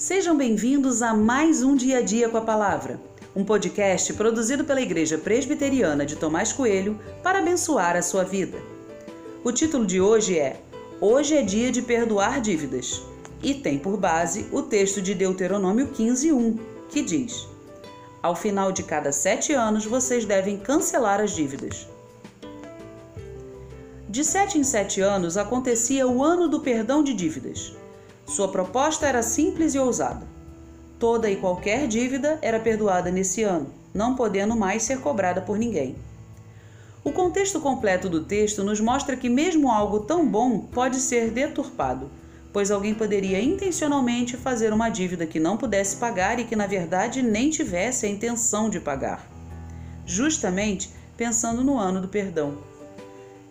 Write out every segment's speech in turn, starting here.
Sejam bem-vindos a mais um Dia a Dia com a Palavra, um podcast produzido pela Igreja Presbiteriana de Tomás Coelho para abençoar a sua vida. O título de hoje é Hoje é Dia de Perdoar Dívidas e tem por base o texto de Deuteronômio 15:1, que diz: Ao final de cada sete anos vocês devem cancelar as dívidas. De sete em sete anos acontecia o ano do perdão de dívidas. Sua proposta era simples e ousada. Toda e qualquer dívida era perdoada nesse ano, não podendo mais ser cobrada por ninguém. O contexto completo do texto nos mostra que, mesmo algo tão bom pode ser deturpado, pois alguém poderia intencionalmente fazer uma dívida que não pudesse pagar e que, na verdade, nem tivesse a intenção de pagar, justamente pensando no ano do perdão.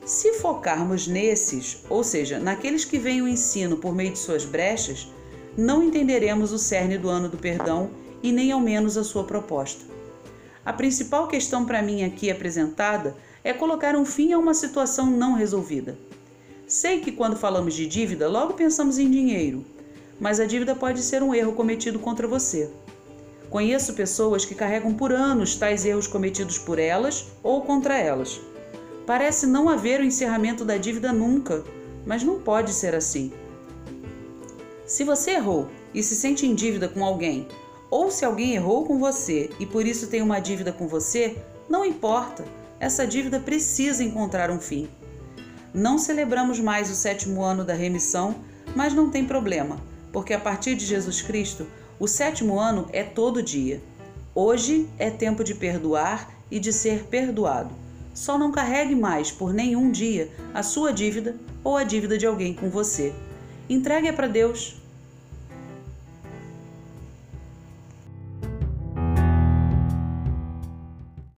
Se focarmos nesses, ou seja, naqueles que veem o ensino por meio de suas brechas, não entenderemos o cerne do ano do perdão e nem ao menos a sua proposta. A principal questão para mim aqui apresentada é colocar um fim a uma situação não resolvida. Sei que quando falamos de dívida, logo pensamos em dinheiro, mas a dívida pode ser um erro cometido contra você. Conheço pessoas que carregam por anos tais erros cometidos por elas ou contra elas. Parece não haver o encerramento da dívida nunca, mas não pode ser assim. Se você errou e se sente em dívida com alguém, ou se alguém errou com você e por isso tem uma dívida com você, não importa, essa dívida precisa encontrar um fim. Não celebramos mais o sétimo ano da remissão, mas não tem problema, porque a partir de Jesus Cristo, o sétimo ano é todo dia. Hoje é tempo de perdoar e de ser perdoado. Só não carregue mais por nenhum dia a sua dívida ou a dívida de alguém com você. Entregue-a para Deus